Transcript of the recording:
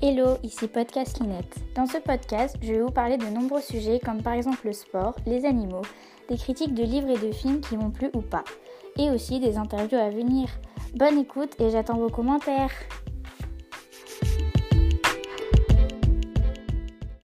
Hello, ici Podcast Linette. Dans ce podcast, je vais vous parler de nombreux sujets comme par exemple le sport, les animaux, des critiques de livres et de films qui m'ont plu ou pas, et aussi des interviews à venir. Bonne écoute et j'attends vos commentaires.